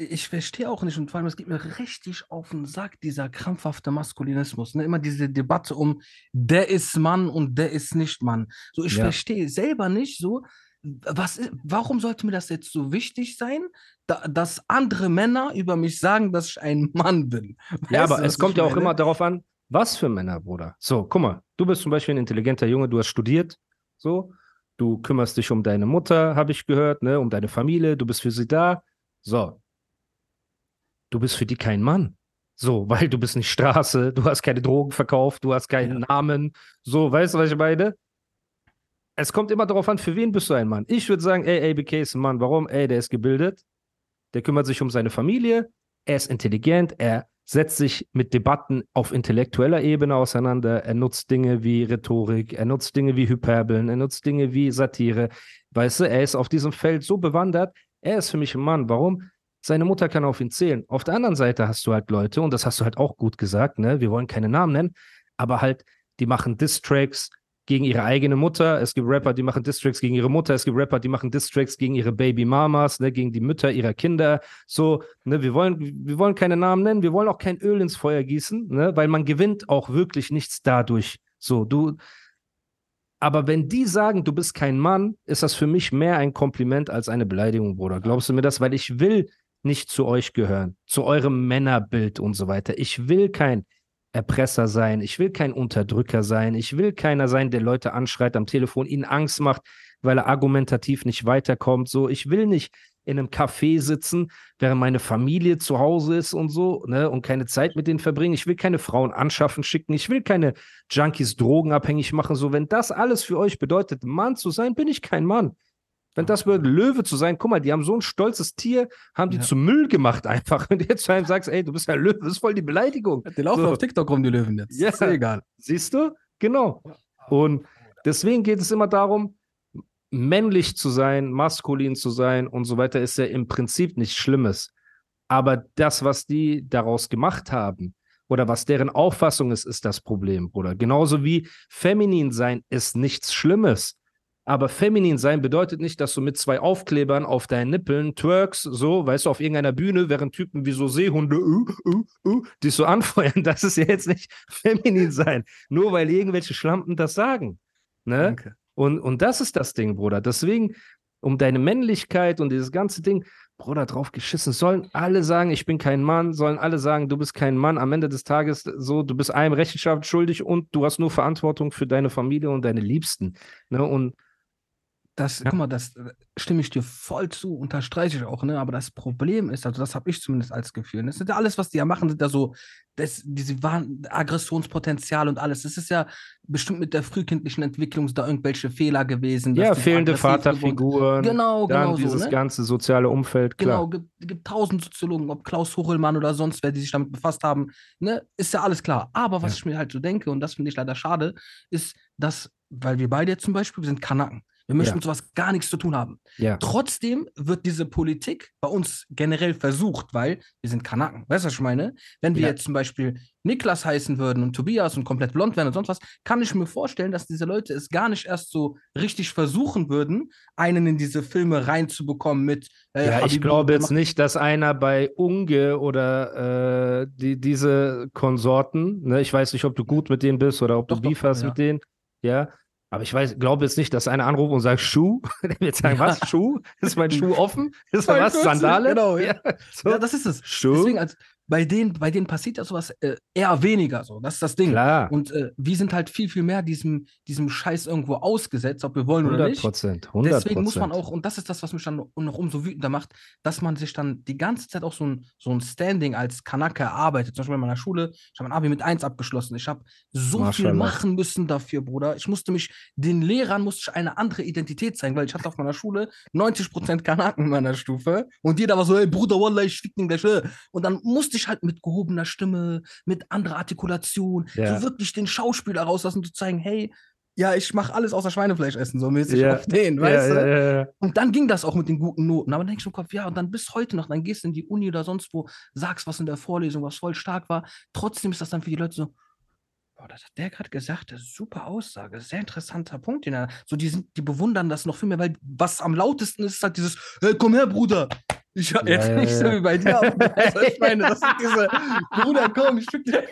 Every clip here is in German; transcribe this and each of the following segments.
Ich verstehe auch nicht und vor allem, es geht mir richtig auf den Sack, dieser krampfhafte Maskulinismus. Ne? Immer diese Debatte um, der ist Mann und der ist nicht Mann. So, ich Ja. verstehe selber nicht so, was, warum sollte mir das jetzt so wichtig sein, da, dass andere Männer über mich sagen, dass ich ein Mann bin? Ja, Weißt aber du, es kommt ja auch immer darauf an, was für Männer, Bruder. So, guck mal, du bist zum Beispiel ein intelligenter Junge, du hast studiert, so, du kümmerst dich um deine Mutter, habe ich gehört, ne, um deine Familie, du bist für sie da. So, du bist für die kein Mann. So, weil du bist nicht Straße, du hast keine Drogen verkauft, du hast keinen Namen. So, weißt du, was ich meine? Es kommt immer darauf an, für wen bist du ein Mann. Ich würde sagen, ey, ABK ist ein Mann. Warum? Ey, der ist gebildet, der kümmert sich um seine Familie, er ist intelligent, er setzt sich mit Debatten auf intellektueller Ebene auseinander, er nutzt Dinge wie Rhetorik, er nutzt Dinge wie Hyperbeln, er nutzt Dinge wie Satire. Weißt du, er ist auf diesem Feld so bewandert, er ist für mich ein Mann. Warum? Seine Mutter kann auf ihn zählen. Auf der anderen Seite hast du halt Leute, und das hast du halt auch gut gesagt, ne? Wir wollen keine Namen nennen, aber halt, die machen Diss-Tracks gegen ihre eigene Mutter. Es gibt Rapper, die machen Distracks gegen ihre Mutter. Es gibt Rapper, die machen Distracks gegen ihre Baby Mamas, ne, gegen die Mütter ihrer Kinder. So, ne, wir wollen, wir wollen keine Namen nennen, wir wollen auch kein Öl ins Feuer gießen, ne, weil man gewinnt auch wirklich nichts dadurch. So, du. Aber wenn die sagen, du bist kein Mann, ist das für mich mehr ein Kompliment als eine Beleidigung, Bruder. Glaubst du mir das? Weil ich will nicht zu euch gehören, zu eurem Männerbild und so weiter. Ich will kein Erpresser sein. Ich will kein Unterdrücker sein. Ich will keiner sein, der Leute anschreit am Telefon, ihnen Angst macht, weil er argumentativ nicht weiterkommt. So, ich will nicht in einem Café sitzen, während meine Familie zu Hause ist und so, ne, und keine Zeit mit denen verbringen. Ich will keine Frauen anschaffen, schicken. Ich will keine Junkies drogenabhängig machen. So, wenn das alles für euch bedeutet, Mann zu sein, bin ich kein Mann. Wenn das bedeutet, Löwe zu sein, guck mal, die haben so ein stolzes Tier, haben die Ja. zu Müll gemacht einfach. Und jetzt zu einem sagst, ey, du bist ja ein Löwe, das ist voll die Beleidigung. Die laufen So. auf TikTok rum, die Löwen jetzt. Ja. Ist ja egal. Siehst du? Genau. Und deswegen geht es immer darum, männlich zu sein, maskulin zu sein und so weiter, ist ja im Prinzip nichts Schlimmes. Aber das, was die daraus gemacht haben oder was deren Auffassung ist, ist das Problem, Bruder. Genauso wie feminin sein ist nichts Schlimmes. Aber feminin sein bedeutet nicht, dass du mit zwei Aufklebern auf deinen Nippeln twerks, so, weißt du, auf irgendeiner Bühne, während Typen wie so Seehunde, uh, uh, uh, dich so anfeuern. Das ist ja jetzt nicht feminin sein. Nur weil irgendwelche Schlampen das sagen. Ne? Danke. Und, und das ist das Ding, Bruder. Deswegen, um deine Männlichkeit und dieses ganze Ding, Bruder, drauf geschissen. Sollen alle sagen, ich bin kein Mann, sollen alle sagen, du bist kein Mann. Am Ende des Tages so, du bist einem Rechenschaft schuldig und du hast nur Verantwortung für deine Familie und deine Liebsten. Ne? Und Das, guck mal, das äh, stimme ich dir voll zu, unterstreiche ich auch, ne? Aber das Problem ist, also das habe ich zumindest als Gefühl. Das sind ja alles, was die ja machen, sind ja so, das, diese Wahn Aggressionspotenzial und alles. Das ist ja bestimmt mit der frühkindlichen Entwicklung da irgendwelche Fehler gewesen. ja, fehlende Vaterfiguren. Genau, dann genau so. dieses Ne? ganze soziale Umfeld, klar. Genau, gibt, gibt tausend Soziologen, ob Klaus Hochelmann oder sonst wer, die sich damit befasst haben, ne, ist ja alles klar. Aber was Ja. ich mir halt so denke, und das finde ich leider schade, ist, dass, weil wir beide jetzt zum Beispiel, wir sind Kanaken. Wir möchten Ja. mit sowas gar nichts zu tun haben. Ja. Trotzdem wird diese Politik bei uns generell versucht, weil wir sind Kanaken. Weißt du, was ich meine? Wenn wir Ja. jetzt zum Beispiel Niklas heißen würden und Tobias und komplett blond wären und sonst was, kann ich mir vorstellen, dass diese Leute es gar nicht erst so richtig versuchen würden, einen in diese Filme reinzubekommen mit. äh, Ja, ich Habibi, glaube jetzt nicht, dass einer bei Unge oder äh, die, diese Konsorten, ne, ich weiß nicht, ob du gut mit denen bist oder ob Doch, du Beef hast mit denen, ja. Aber ich weiß, glaube jetzt nicht, dass einer anruft und sagt Schuh. Der wird sagen, Ja. was? Schuh? Ist mein Schuh offen? Ist da was? 42, Sandale? genau, ja. so. Ja, das ist es. Schuh? Deswegen, als, bei denen, bei denen passiert ja sowas äh, eher weniger so. Das ist das Ding. Klar. Und äh, wir sind halt viel, viel mehr diesem, diesem Scheiß irgendwo ausgesetzt, ob wir wollen oder 100 nicht. Prozent. 100 Deswegen muss man auch, und das ist das, was mich dann noch umso wütender macht, dass man sich dann die ganze Zeit auch so ein, so ein Standing als Kanake erarbeitet. Zum Beispiel in meiner Schule, ich habe mein Abi mit 1 abgeschlossen. Ich habe so viel Maschallah. machen müssen dafür, Bruder. Ich musste mich, den Lehrern musste ich eine andere Identität zeigen, weil ich hatte auf meiner Schule 90% Kanaken in meiner Stufe und jeder war so, ey Bruder, Wallah, ich fick den gleich. äh. Und dann musste ich halt mit gehobener Stimme, mit anderer Artikulation, Ja. so wirklich den Schauspieler rauslassen zu zeigen, hey, ja, ich mache alles außer Schweinefleisch essen, so mäßig Ja. auf den, weißt du? ja, ja. Und dann ging das auch mit den guten Noten. Aber dann denke ich im Kopf, ja, und dann bis heute noch, dann gehst du in die Uni oder sonst wo, sagst was in der Vorlesung, was voll stark war. Trotzdem ist das dann für die Leute so, boah, das hat der gerade gesagt, das ist super Aussage, sehr interessanter Punkt. Den er, so, die, sind, die bewundern das noch viel mehr, weil was am lautesten ist, ist halt dieses, hey, komm her, Bruder. Ich Ja, jetzt ja, nicht so ja. wie bei dir, aber was ich meine, das sind diese, Bruder, komm.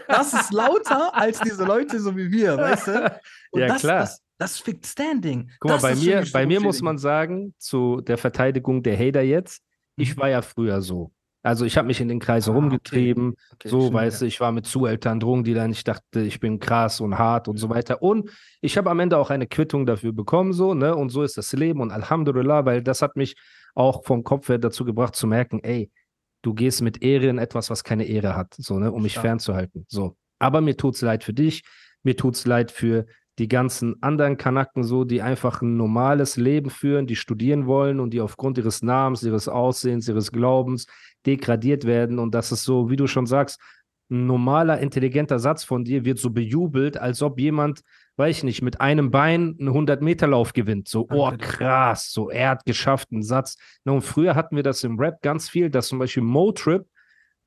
Das ist lauter als diese Leute so wie wir, weißt du? Und Ja, das, klar. Das, das fickt Standing. Guck mal, Das bei ist für mir, so bei mir muss man sagen, zu der Verteidigung der Hater jetzt, ich Mhm. war ja früher so. Also ich habe mich in den Kreisen Ah, okay. rumgetrieben, Okay, so, stimmt, weißt du, ich war mit Zueltern, Drogendealern, ich dachte, ich bin krass und hart und so weiter. Und ich habe am Ende auch eine Quittung dafür bekommen, so, ne? Und so ist das Leben und Alhamdulillah, weil das hat mich auch vom Kopf her dazu gebracht zu merken, ey, du gehst mit Ehre in etwas, was keine Ehre hat, so, ne, um mich Stark. fernzuhalten. So. Aber mir tut's leid für dich, mir tut's leid für die ganzen anderen Kanaken so, die einfach ein normales Leben führen, die studieren wollen und die aufgrund ihres Namens, ihres Aussehens, ihres Glaubens degradiert werden. Und das ist so, wie du schon sagst, ein normaler, intelligenter Satz von dir wird so bejubelt, als ob jemand, weiß ich nicht, mit einem Bein einen 100-Meter-Lauf gewinnt. So, oh, krass, so, er hat geschafft, einen Satz. Na, und früher hatten wir das im Rap ganz viel, dass zum Beispiel Motrip,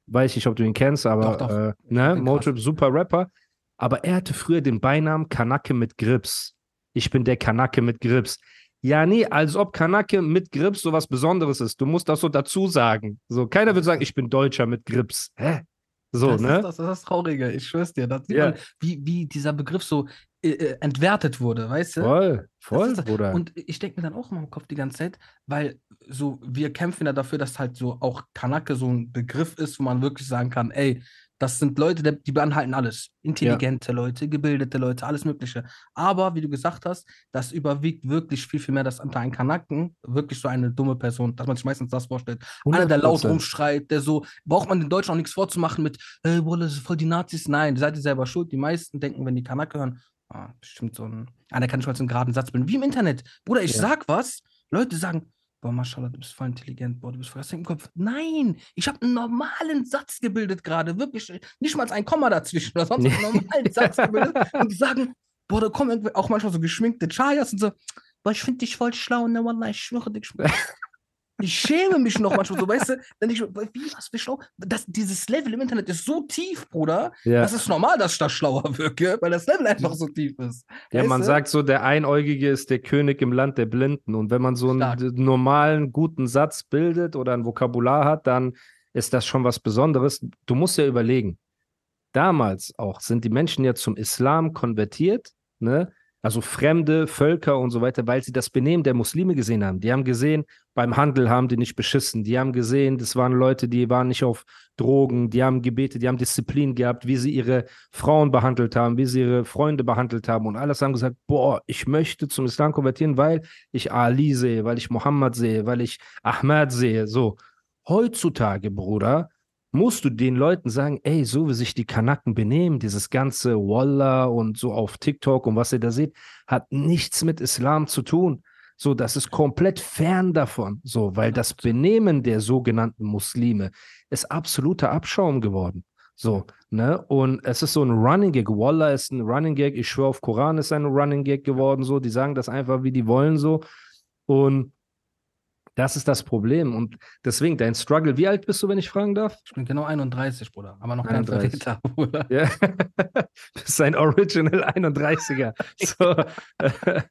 weiß ich nicht, ob du ihn kennst, aber Doch, doch. Äh, ne, Motrip, super Rapper, aber er hatte früher den Beinamen Kanake mit Grips. Ich bin der Kanake mit Grips. Ja, nee, als ob Kanake mit Grips so was Besonderes ist. Du musst das so dazu sagen. So, keiner wird sagen, ich bin Deutscher mit Grips. Hä? So, das ne? Ist das, das ist das Traurige, ich schwör's dir. Da sieht Ja. man, wie, wie dieser Begriff so äh, äh, entwertet wurde, weißt du? Voll, voll, das. Bruder. Und ich denke mir dann auch immer im Kopf die ganze Zeit, weil so, wir kämpfen ja dafür, dass halt so auch Kanake so ein Begriff ist, wo man wirklich sagen kann, ey, das sind Leute, die beanhalten alles. Intelligente Leute, gebildete Leute, alles Mögliche. Aber wie du gesagt hast, das überwiegt wirklich viel, viel mehr, dass unter einem Kanaken wirklich so eine dumme Person, dass man sich meistens das vorstellt. Einer, der laut 100%. rumschreit, der so, braucht man den Deutschen auch nichts vorzumachen mit, ey, Bruder, das sind voll die Nazis. Nein, seid ihr selber schuld. Die meisten denken, wenn die Kanake hören, ah, bestimmt so ein, ah, der kann nicht mal so einen geraden Satz bilden. Wie im Internet. Bruder, ich Ja. sag was, Leute sagen, boah, Maschallah, du bist voll intelligent, boah, du bist voll, das im Kopf. Nein, ich habe einen normalen Satz gebildet gerade, wirklich, nicht mal ein Komma dazwischen oder sonst einen normalen Satz gebildet. Und die sagen, boah, da kommen auch manchmal so geschminkte Chayas und so, boah, ich finde dich voll schlau, ne, Wallah, ich schwöre dich. Ich schäme mich noch manchmal so, weißt du? Dann ich, wie, was für schlau? Das, dieses Level im Internet ist so tief, Bruder. Ja. Das ist normal, dass ich da schlauer wirke, weil das Level einfach so tief ist. Ja, man du? sagt so, der Einäugige ist der König im Land der Blinden. Und wenn man so einen Stark. normalen, guten Satz bildet oder ein Vokabular hat, dann ist das schon was Besonderes. Du musst ja überlegen, damals auch sind die Menschen ja zum Islam konvertiert, ne? Also fremde Völker und so weiter, weil sie das Benehmen der Muslime gesehen haben. Die haben gesehen, beim Handel haben die nicht beschissen. Die haben gesehen, das waren Leute, die waren nicht auf Drogen, die haben gebetet, die haben Disziplin gehabt, wie sie ihre Frauen behandelt haben, wie sie ihre Freunde behandelt haben und alles haben gesagt, boah, ich möchte zum Islam konvertieren, weil ich Ali sehe, weil ich Mohammed sehe, weil ich Ahmad sehe. So, heutzutage, Bruder, musst du den Leuten sagen, ey, so wie sich die Kanaken benehmen, dieses ganze Wallah und so auf TikTok und was ihr da seht, hat nichts mit Islam zu tun. So, das ist komplett fern davon. So, weil das Benehmen der sogenannten Muslime ist absoluter Abschaum geworden. So, ne? Und es ist so ein Running Gag. Wallah ist ein Running Gag. Ich schwöre auf Koran ist ein Running Gag geworden. So, die sagen das einfach, wie die wollen. So. Und das ist das Problem. Und deswegen dein Struggle. Wie alt bist du, wenn ich fragen darf? Ich bin genau 31, Bruder, aber noch kein 31. Verräter, Bruder. Ja, das ist ein Original 31er. So,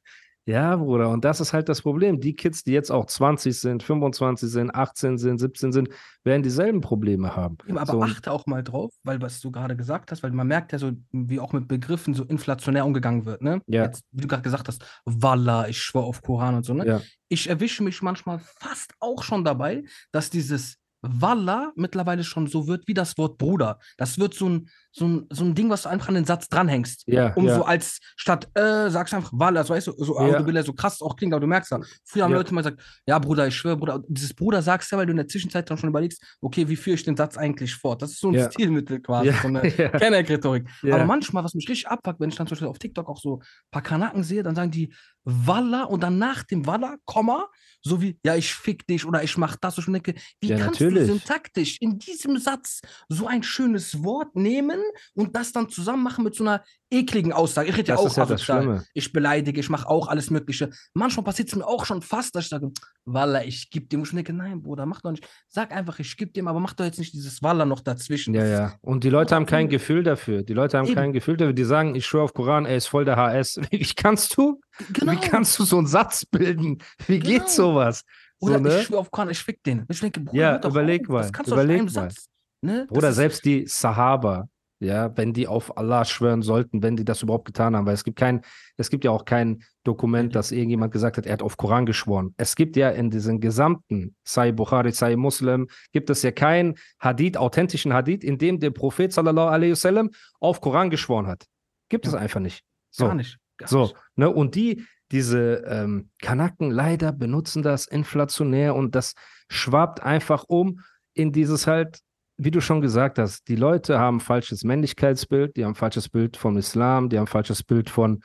ja, Bruder, und das ist halt das Problem. Die Kids, die jetzt auch 20 sind, 25 sind, 18 sind, 17 sind, werden dieselben Probleme haben. Aber so, achte auch mal drauf, weil was du gerade gesagt hast, weil man merkt ja so, wie auch mit Begriffen so inflationär umgegangen wird, ne? Ja. Jetzt, wie du gerade gesagt hast, Wallah, ich schwör auf Koran und so, ne? Ja. Ich erwische mich manchmal fast auch schon dabei, dass dieses Wallah mittlerweile schon so wird wie das Wort Bruder. Das wird so ein, so ein, so ein Ding, was du einfach an den Satz dranhängst. Ja, Um ja. so als statt äh, sagst du einfach Wallah, so weißt du, so, Ja. ja. du so krass auch klingen, aber du merkst ja. Früher haben Ja. Leute mal gesagt, ja Bruder, ich schwöre, Bruder. Dieses Bruder sagst du ja, weil du in der Zwischenzeit dann schon überlegst, okay, wie führe ich den Satz eigentlich fort? Das ist so ein Ja. Stilmittel quasi, so eine ja. Kennerrhetorik. Aber manchmal, was mich richtig abfuckt, wenn ich dann zum Beispiel auf TikTok auch so ein paar Kanaken sehe, dann sagen die Wallah und dann nach dem Wallah, Komma, so wie, ja, ich fick dich oder ich mach das. Und ich denke, wie kannst natürlich. du syntaktisch in diesem Satz so ein schönes Wort nehmen und das dann zusammen machen mit so einer ekligen Aussage? Ich rede ja auch ja. Schlimme. Ich beleidige, ich mache auch alles Mögliche. Manchmal passiert es mir auch schon fast, dass ich sage, Wallah, ich geb dir. Und ich denke, nein, Bruder, mach doch nicht. Sag einfach, ich geb dir, aber mach doch jetzt nicht dieses Wallah noch dazwischen. Ja, ja. Und die Leute haben kein Gefühl dafür. Die Leute haben Eben. kein Gefühl dafür. Die sagen, ich schwöre auf Koran, er ist voll der HS. Wie kannst du? Genau. Wie kannst du so einen Satz bilden? Wie geht Genau. sowas? So, Oder ne? ich schwöre auf Koran, ich fick den. Ich denke, Bruder, Ja, überleg auf, mal, Das kannst du überleg einem mal. Satz. Ne? Ist- selbst die Sahaba, ja, wenn die auf Allah schwören sollten, wenn die das überhaupt getan haben, weil es gibt kein, es gibt ja auch kein Dokument, dass irgendjemand gesagt hat, er hat auf Koran geschworen. Es gibt ja in diesem gesamten Sai Bukhari, Sai Muslim, gibt es ja keinen Hadith, authentischen Hadith, in dem der Prophet sallallahu alaihi wasallam auf Koran geschworen hat. Gibt es Ja. einfach nicht. So. Gar nicht. Gar So, nicht. ne, und die, diese ähm, Kanaken leider benutzen das inflationär und das schwappt einfach um in dieses halt, wie du schon gesagt hast, die Leute haben ein falsches Männlichkeitsbild, die haben ein falsches Bild vom Islam, die haben ein falsches Bild von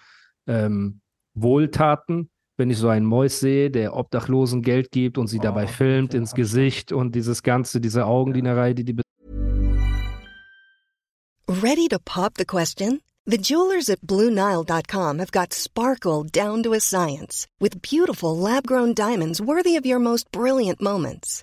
ähm, Wohltaten. Wenn ich so einen Mäus sehe, der Obdachlosen Geld gibt und sie dabei Oh, filmt ja, ins Gesicht und dieses Ganze, diese Augendienerei, die die Ready to pop the question? The jewelers at BlueNile.com have got sparkle down to a science with beautiful lab grown diamonds worthy of your most brilliant moments.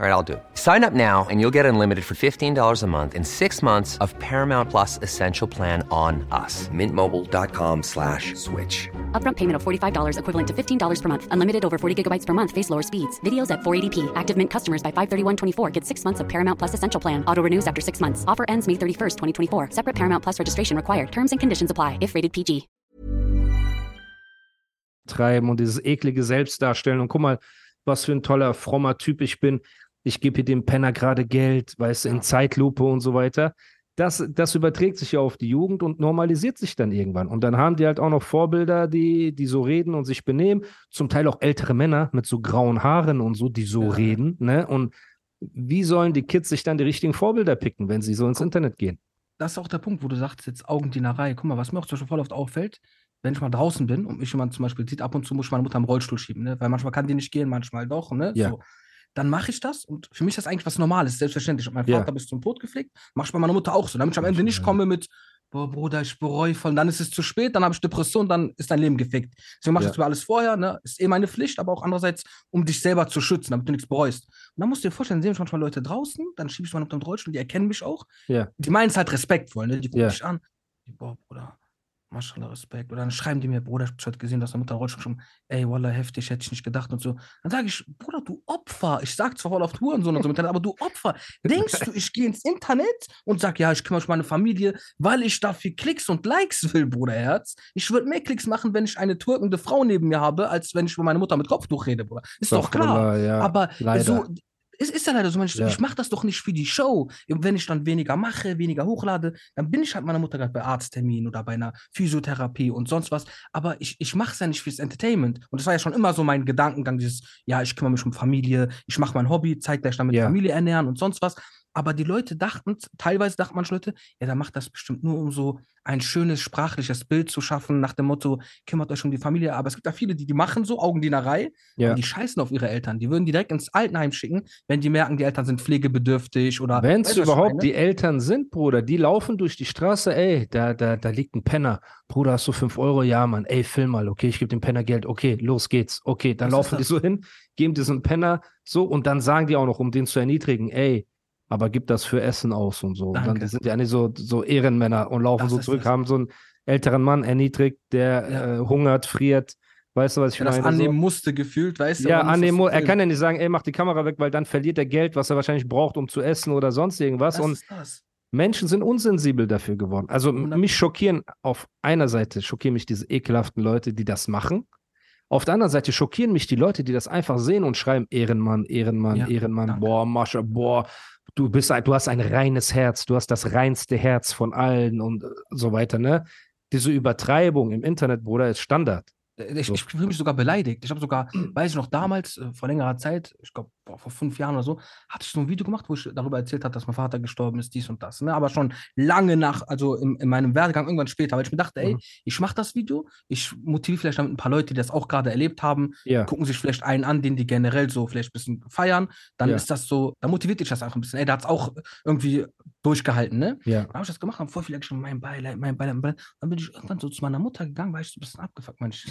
All right, I'll do it. Sign up now and you'll get unlimited for $15 a month in six months of Paramount Plus Essential Plan on us. Mintmobile.com slash switch. Upfront payment of $45 equivalent to $15 per month. Unlimited over 40 gigabytes per month. Face lower speeds. Videos at 480p. Active Mint customers by 531.24 get six months of Paramount Plus Essential Plan. Auto renews after six months. Offer ends May 31st, 2024. Separate Paramount Plus registration required. Terms and conditions apply if rated PG. treiben und dieses eklige Selbstdarstellen. Und guck mal, was für ein toller, frommer Typ ich bin. Ich gebe hier dem Penner gerade Geld, weißt du, in Zeitlupe und so weiter. Das, das überträgt sich ja auf die Jugend und normalisiert sich dann irgendwann. Und dann haben die halt auch noch Vorbilder, die, die so reden und sich benehmen. Zum Teil auch ältere Männer mit so grauen Haaren und so, die so Ja. reden. Ne? Und wie sollen die Kids sich dann die richtigen Vorbilder picken, wenn sie so ins Internet gehen? das ist auch der Punkt, wo du sagst, jetzt Augendienerei. Guck mal, was mir auch zum Beispiel voll oft auffällt, wenn ich mal draußen bin und mich jemand zum Beispiel sieht, ab und zu muss ich meine Mutter im Rollstuhl schieben, ne? weil manchmal kann die nicht gehen, manchmal doch, ne? Ja. So. Dann mache ich das und für mich ist das eigentlich was Normales, selbstverständlich. Ich habe meinen Ja. Vater bis zum Tod gepflegt, mache ich bei meiner Mutter auch so, damit ich am Ende nicht komme mit, boah, Bruder, ich bereue voll, und dann ist es zu spät, dann habe ich Depression, dann ist dein Leben gefickt. Deswegen mache ich Ja. das über alles vorher, ne? Ist eh meine Pflicht, aber auch andererseits, um dich selber zu schützen, damit du nichts bereust. Und dann musst du dir vorstellen, sehen mich manchmal Leute draußen, dann schiebe ich meine Mutter im Rollstuhl, die erkennen mich auch, Ja. die meinen es halt respektvoll, ne? Die gucken Ja. mich an. Die, boah, Bruder, Maschallah, Respekt. Oder dann schreiben die mir, Bruder, ich hab heute gesehen, dass deine Mutter Rollstuhl schon, ey, Wallah, heftig, hätte ich nicht gedacht und so. Dann sage ich, Bruder, du Opfer. Ich sag zwar voll oft Hurensohn und so, Internet, aber du Opfer. Denkst du, ich gehe ins Internet und sag, ja, ich kümmere mich um meine Familie, weil ich dafür Klicks und Likes will, Bruderherz? Ich würde mehr Klicks machen, wenn ich eine türkende Frau neben mir habe, als wenn ich über meine Mutter mit Kopftuch rede, Bruder. Ist doch klar. Ja, Aber leider. so, es ist ja leider so, ich, Ja. ich mache das doch nicht für die Show. Wenn ich dann weniger mache, weniger hochlade, dann bin ich halt meiner Mutter gerade bei Arzttermin oder bei einer Physiotherapie und sonst was. Aber ich, ich mache es ja nicht fürs Entertainment. Und das war ja schon immer so mein Gedankengang, dieses, ja, ich kümmere mich um Familie, ich mache mein Hobby, zeitgleich damit Ja. Familie ernähren und sonst was. Aber die Leute dachten, teilweise dachten manche Leute, ja, der macht das bestimmt nur, um so ein schönes sprachliches Bild zu schaffen, nach dem Motto, kümmert euch um die Familie. Aber es gibt da viele, die, die machen so Augendienerei Ja. und die scheißen auf ihre Eltern. Die würden die direkt ins Altenheim schicken, wenn die merken, die Eltern sind pflegebedürftig oder. Wenn es überhaupt meine? die Eltern sind, Bruder, die laufen durch die Straße, ey, da, da, da liegt ein Penner. Bruder, hast du 5 Euro? Ja, Mann, ey, film mal, okay, ich gebe dem Penner Geld, okay, los geht's. Okay, dann Was laufen die so hin, geben diesen Penner so und dann sagen die auch noch, um den zu erniedrigen, ey, aber gib das für Essen aus und so. Und dann sind ja nicht so, so Ehrenmänner und laufen Das so zurück, das. haben so einen älteren Mann erniedrigt, der Ja. äh, hungert, friert. Weißt du, was ich das meine? annehmen so. musste, gefühlt, weißt du? Ja, annehmen, das mu- er kann ja nicht sagen, ey, mach die Kamera weg, weil dann verliert er Geld, was er wahrscheinlich braucht, um zu essen oder sonst irgendwas. Das und ist das. Menschen sind unsensibel dafür geworden. Also m- 100 mich schockieren auf einer Seite schockieren mich diese ekelhaften Leute, die das machen. Auf der anderen Seite schockieren mich die Leute, die das einfach sehen und schreiben Ehrenmann, Ehrenmann, Ja, Ehrenmann, danke. boah, Mascha, boah, du bist du hast ein reines Herz, du hast das reinste Herz von allen und äh, so weiter, ne? Diese Übertreibung im Internet, Bruder, ist Standard. Ich, So. ich fühle mich sogar beleidigt. Ich habe sogar, weiß ich noch, damals, äh, vor längerer Zeit, ich glaube vor fünf Jahren oder so, hatte ich so ein Video gemacht, wo ich darüber erzählt habe, dass mein Vater gestorben ist, dies und das. Ne? Aber schon lange nach, also in, in meinem Werdegang, irgendwann später, weil ich mir dachte, ey, Mhm. ich mache das Video, ich motiviere vielleicht damit ein paar Leute, die das auch gerade erlebt haben, Ja. gucken sich vielleicht einen an, den die generell so vielleicht ein bisschen feiern. Dann Ja. ist das so, dann motiviert dich das einfach ein bisschen. Ey, der hat es auch irgendwie durchgehalten, ne? Ja. Dann habe ich das gemacht, haben voll viele geschrieben, mein Beileid, mein Beileid, mein Beileid. Dann bin ich irgendwann so zu meiner Mutter gegangen, war ich so ein bisschen abgefuckt. Mensch,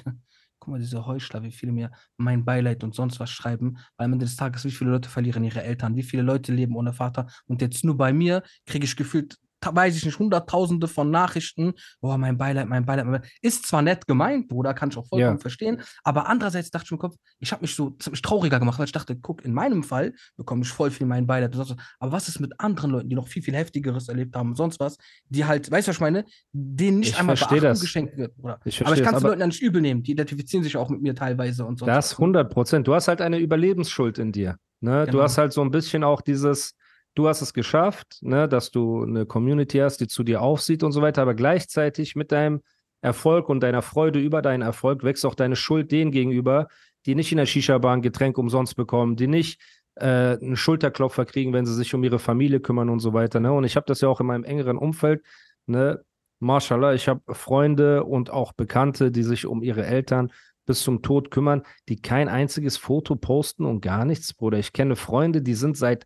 guck mal, diese Heuchler, wie viele mir mein Beileid und sonst was schreiben. Weil am Ende des Tages, wie viele Leute verlieren ihre Eltern, wie viele Leute leben ohne Vater. Und jetzt nur bei mir kriege ich gefühlt, weiß ich nicht, hunderttausende von Nachrichten. Boah, mein Beileid, mein Beileid, mein Beileid. Ist zwar nett gemeint, Bruder, kann ich auch vollkommen Ja. verstehen. Aber andererseits dachte ich mir im Kopf, ich habe mich so ziemlich trauriger gemacht, weil ich dachte, guck, in meinem Fall bekomme ich voll viel mein Beileid. Aber was ist mit anderen Leuten, die noch viel, viel Heftigeres erlebt haben und sonst was, die halt, weißt du, was ich meine, denen nicht Ich einmal Beachtung das. geschenkt wird. Oder? Ich aber ich kann das, es aber- Leuten ja nicht übel nehmen, die identifizieren sich auch mit mir teilweise und sonst Das was. 100 Prozent. Du hast halt eine Überlebensschuld in dir. Ne? Du Genau. hast halt so ein bisschen auch dieses, du hast es geschafft, ne? dass du eine Community hast, die zu dir aufsieht und so weiter, aber gleichzeitig mit deinem Erfolg und deiner Freude über deinen Erfolg wächst auch deine Schuld denen gegenüber, die nicht in der Shisha-Bar ein Getränk umsonst bekommen, die nicht äh, einen Schulterklopfer kriegen, wenn sie sich um ihre Familie kümmern und so weiter. Ne? Und ich habe das ja auch in meinem engeren Umfeld. Ne? Mashallah, ich habe Freunde und auch Bekannte, die sich um ihre Eltern bis zum Tod kümmern, die kein einziges Foto posten und gar nichts, Bruder. Ich kenne Freunde, die sind seit,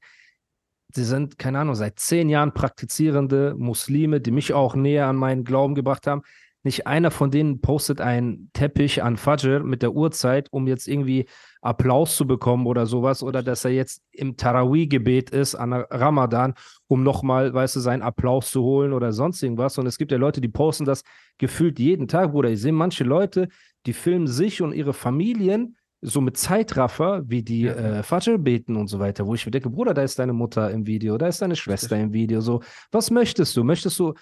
die sind, keine Ahnung, seit zehn Jahren praktizierende Muslime, die mich auch näher an meinen Glauben gebracht haben. Nicht einer von denen postet einen Teppich an Fajr mit der Uhrzeit, um jetzt irgendwie Applaus zu bekommen oder sowas, oder dass er jetzt im Tarawih-Gebet ist an Ramadan, um nochmal, weißt du, seinen Applaus zu holen oder sonst irgendwas. Und es gibt ja Leute, die posten das gefühlt jeden Tag, Bruder. Ich sehe manche Leute, die filmen sich und ihre Familien so mit Zeitraffer, wie die Ja. äh, Fajr beten und so weiter, wo ich mir denke, Bruder, da ist deine Mutter im Video, da ist deine Schwester im Video, so. Was möchtest du? Möchtest du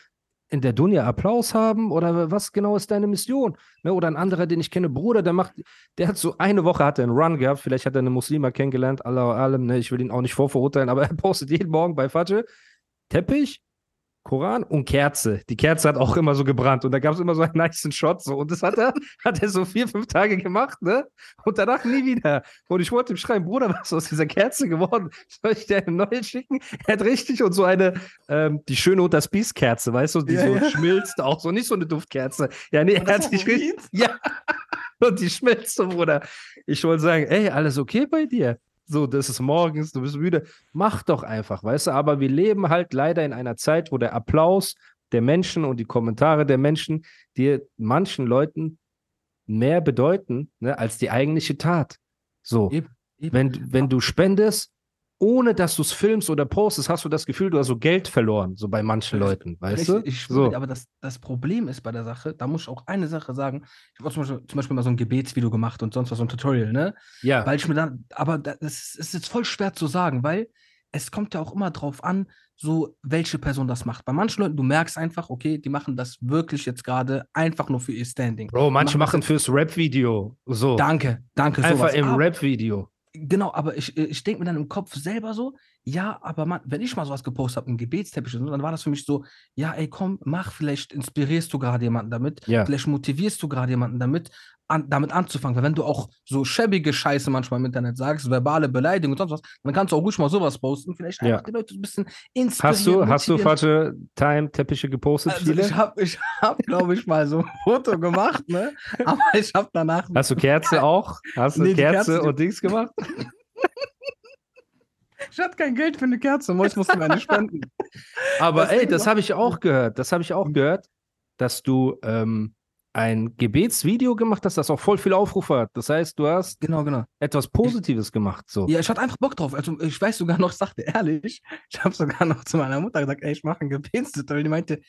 in der Dunja Applaus haben oder was genau ist deine Mission? Ne? Oder ein anderer, den ich kenne, Bruder, der macht, der hat so eine Woche hat er einen Run gehabt, vielleicht hat er eine Muslima kennengelernt, Allah allem, ne? ich will ihn auch nicht vorverurteilen, aber er postet jeden Morgen bei Fajr Teppich, Koran und Kerze. Die Kerze hat auch immer so gebrannt und da gab es immer so einen niceen Shot so und das hat er, hat er so vier, fünf Tage gemacht, ne? Und danach nie wieder. Und ich wollte ihm schreiben, Bruder, was ist aus dieser Kerze geworden? Soll ich dir eine neue schicken? Er hat richtig und so eine, ähm, die schöne und das Biest Kerze, weißt du, die Ja, so ja. schmilzt auch so, nicht so eine Duftkerze. Ja, nee, er hat sich richtig, ja. Und die schmilzt so, Bruder. Ich wollte sagen, ey, alles okay bei dir? So, das ist morgens, du bist müde. Mach doch einfach, weißt du? Aber wir leben halt leider in einer Zeit, wo der Applaus der Menschen und die Kommentare der Menschen dir manchen Leuten mehr bedeuten, ne, als die eigentliche Tat. So, Eben, eben. wenn, wenn du spendest, ohne dass du es filmst oder postest, hast du das Gefühl, du hast so Geld verloren, so bei manchen Leuten, weißt du? Ich so. aber das, das Problem ist bei der Sache, da muss ich auch eine Sache sagen. Ich habe zum Beispiel, zum Beispiel mal so ein Gebetsvideo gemacht und sonst was, so ein Tutorial, ne? ja, Weil ich mir dann, aber da- das ist jetzt voll schwer zu sagen, weil es kommt ja auch immer drauf an, so welche Person das macht. Bei manchen Leuten, du merkst einfach, okay, die machen das wirklich jetzt gerade einfach nur für ihr Standing. Bro, manche machen machen fürs Rap-Video so. Danke, danke, Einfach sowas. im Rap-Video. Genau, aber ich, ich denke mir dann im Kopf selber so, ja, aber man, wenn ich mal sowas gepostet habe, ein Gebetsteppich, dann war das für mich so, ja, ey, komm, mach, vielleicht inspirierst du gerade jemanden damit, Ja. vielleicht motivierst du gerade jemanden damit, an, damit anzufangen. Weil wenn du auch so schäbige Scheiße manchmal im Internet sagst, verbale Beleidigung und sonst was, dann kannst du auch ruhig mal sowas posten, vielleicht Ja. einfach die Leute ein bisschen inspirieren. Hast du, hast du falsche Time-Teppiche gepostet, Also viele? ich habe, ich hab, glaube ich, mal so ein Foto gemacht, ne? Aber ich habe danach Hast du Kerze auch? Hast du Nee, Kerze, Kerze, und Dings gemacht? Ich hatte kein Geld für eine Kerze, ich musste mir eine spenden. Aber Das ey, das habe ich auch gehört. Das habe ich auch gehört, dass du, ähm, ein Gebetsvideo gemacht hast, das auch voll viel Aufrufe hat. Das heißt, du hast Genau, genau. etwas Positives gemacht. So. Ja, ich hatte einfach Bock drauf. Also ich weiß sogar noch, sagte ehrlich, ich habe sogar noch zu meiner Mutter gesagt, ey, ich mache ein Gebetstutorial. Die meinte,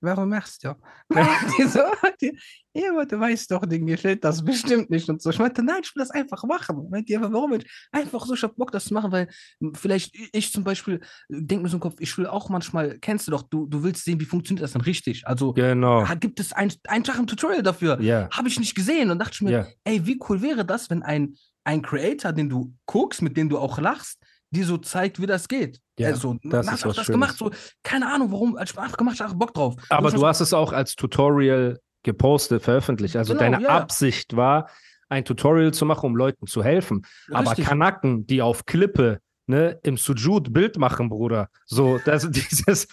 warum machst du? die so, die, ja, aber du weißt doch, den gefällt das bestimmt nicht und so. Ich meinte, nein, ich will das einfach machen. Meinte, ja, aber warum nicht? Einfach so, ich hab Bock, das zu machen, weil vielleicht ich zum Beispiel denke mir so im Kopf, ich will auch manchmal, kennst du doch, du, du willst sehen, wie funktioniert das dann richtig. Also Genau. gibt es ein, einfachen Tutorial dafür. Ja. Habe ich nicht gesehen und dachte ich mir, Ja. ey, wie cool wäre das, wenn ein, ein Creator, den du guckst, mit dem du auch lachst, dir so zeigt, wie das geht. Ja, also, das hast ist auch was das Schönes. gemacht, so, keine Ahnung, warum, hab einfach gemacht, ich Bock drauf. Aber du hast es auch als Tutorial gepostet, veröffentlicht. Also Genau, deine ja. Absicht war, ein Tutorial zu machen, um Leuten zu helfen. Aber Richtig. Kanaken, die auf Klippe ne, im Sujud Bild machen, Bruder. So, das dieses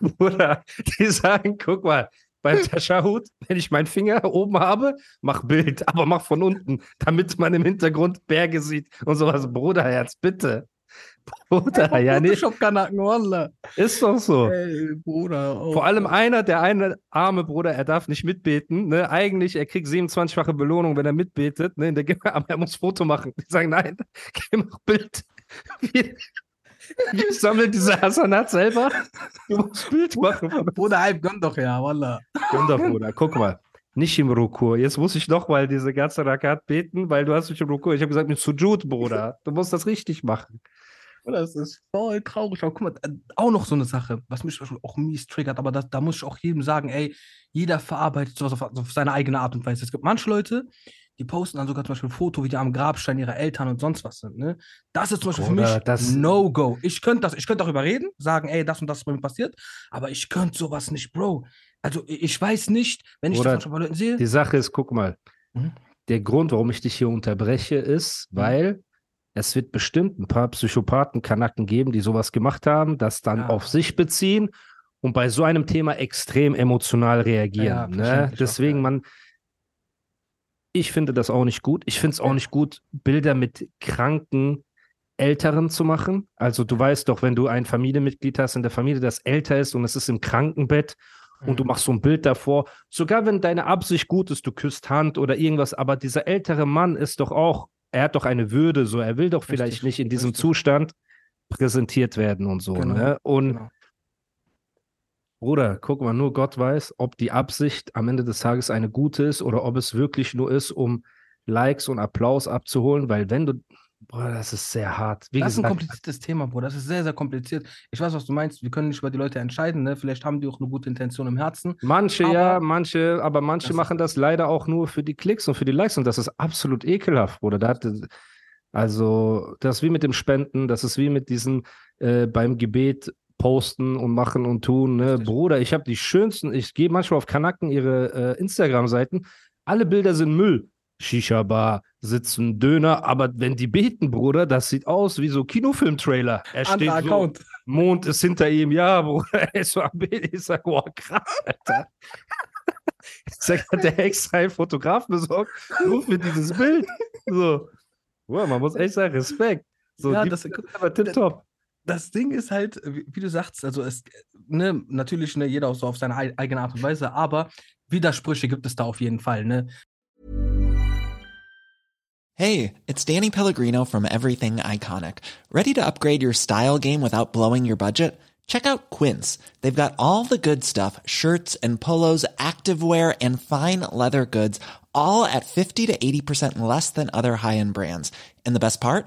Bruder, die sagen, guck mal, beim Tashahud, wenn ich meinen Finger oben habe, mach Bild, aber mach von unten, damit man im Hintergrund Berge sieht und sowas. Bruderherz, bitte. Bruder, ja, Wallah. ist doch so. Ey, Bruder. oh Vor allem einer, der eine arme Bruder, er darf nicht mitbeten. Ne? Eigentlich, er kriegt 27-fache Belohnung, wenn er mitbetet. Ne? In der, aber er muss Foto machen. Die sagen, nein, geh mach Bild. Wir, wir sammeln diese Hasanat selber. Du musst Bild machen. Bruder, halb gönn doch ja, Wallah. Gönn doch, Bruder. Guck mal. Nicht im Rukur. Jetzt muss ich noch mal diese ganze Rakat beten, weil du hast mich im Rukur. Ich habe gesagt, mit Sujud, Bruder. Du musst das richtig machen. Bruder, Das ist voll traurig. Aber guck mal, äh, auch noch so eine Sache, was mich auch mies triggert, aber das, da muss ich auch jedem sagen, ey, jeder verarbeitet sowas auf, auf seine eigene Art und Weise. Es gibt manche Leute, die posten dann sogar zum Beispiel ein Foto, wie die am Grabstein ihrer Eltern und sonst was sind. Ne? Das ist zum Beispiel Bruder, für mich das- No-Go. Ich könnte das, ich könnte darüber reden, sagen, ey, das und das ist bei mir passiert, aber ich könnte sowas nicht, Bro. Also ich weiß nicht, wenn ich Bruder, das bei Leuten sehe. Die Sache ist, guck mal, Mhm. der Grund, warum ich dich hier unterbreche, ist, Mhm. weil es wird bestimmt ein paar Psychopathen, Kanaken geben, die sowas gemacht haben, das dann Ja. auf sich beziehen und bei so einem Thema extrem emotional reagieren. Ja, ne? verständlich auch, Deswegen, ja. man, ich finde das auch nicht gut. Ich finde es auch nicht gut, Bilder mit kranken Älteren zu machen. Also du weißt doch, wenn du ein Familienmitglied hast in der Familie, das älter ist und es ist im Krankenbett und du Mhm. machst so ein Bild davor, sogar wenn deine Absicht gut ist, du küsst Hand oder irgendwas, aber dieser ältere Mann ist doch auch, er hat doch eine Würde, so er will doch vielleicht Richtig, nicht in diesem richtig. Zustand präsentiert werden und so. Genau, Ne? Und genau. Bruder, guck mal, nur Gott weiß, ob die Absicht am Ende des Tages eine gute ist oder ob es wirklich nur ist, um Likes und Applaus abzuholen, weil wenn du, boah, das ist sehr hart. Wie das ist ein kompliziertes Thema, Bro. Das ist sehr, sehr kompliziert. Ich weiß, was du meinst. Wir können nicht über die Leute entscheiden. Ne? Vielleicht haben die auch eine gute Intention im Herzen. Manche Aber- ja, manche, aber manche Das machen das leider auch nur für die Klicks und für die Likes und das ist absolut ekelhaft, Bruder. Da hat, also, das ist wie mit dem Spenden, das ist wie mit diesen äh, beim Gebet posten und machen und tun. Ne? Bruder, ich habe die schönsten, ich gehe manchmal auf Kanaken ihre äh, Instagram-Seiten, alle Bilder sind Müll. Shisha-Bar, sitzen, Döner, aber wenn die beten, Bruder, das sieht aus wie so Kinofilm-Trailer. Er steht Anderer so, Account. Mond ist hinter ihm, ja, Bruder, er ist so am Bild. Ich sag, boah, krass, Alter. Ich sag, hat der extra einen Fotograf besorgt, nur für dieses Bild. So. Boah, man muss echt sagen, Respekt. So, Ja, das- Bilder aber tipptopp. Das Ding ist halt, wie, du sagst, also es, ne, natürlich, ne, jeder auch so auf seine ei- eigene Art und Weise, aber Widersprüche gibt es da auf jeden Fall, ne? Hey, it's Danny Pellegrino from Everything Iconic. Ready to upgrade your style game without blowing your budget? Check out Quince. They've got all the good stuff shirts and polos, activewear, and fine leather goods, all at 50 to 80% less than other high end brands. And the best part?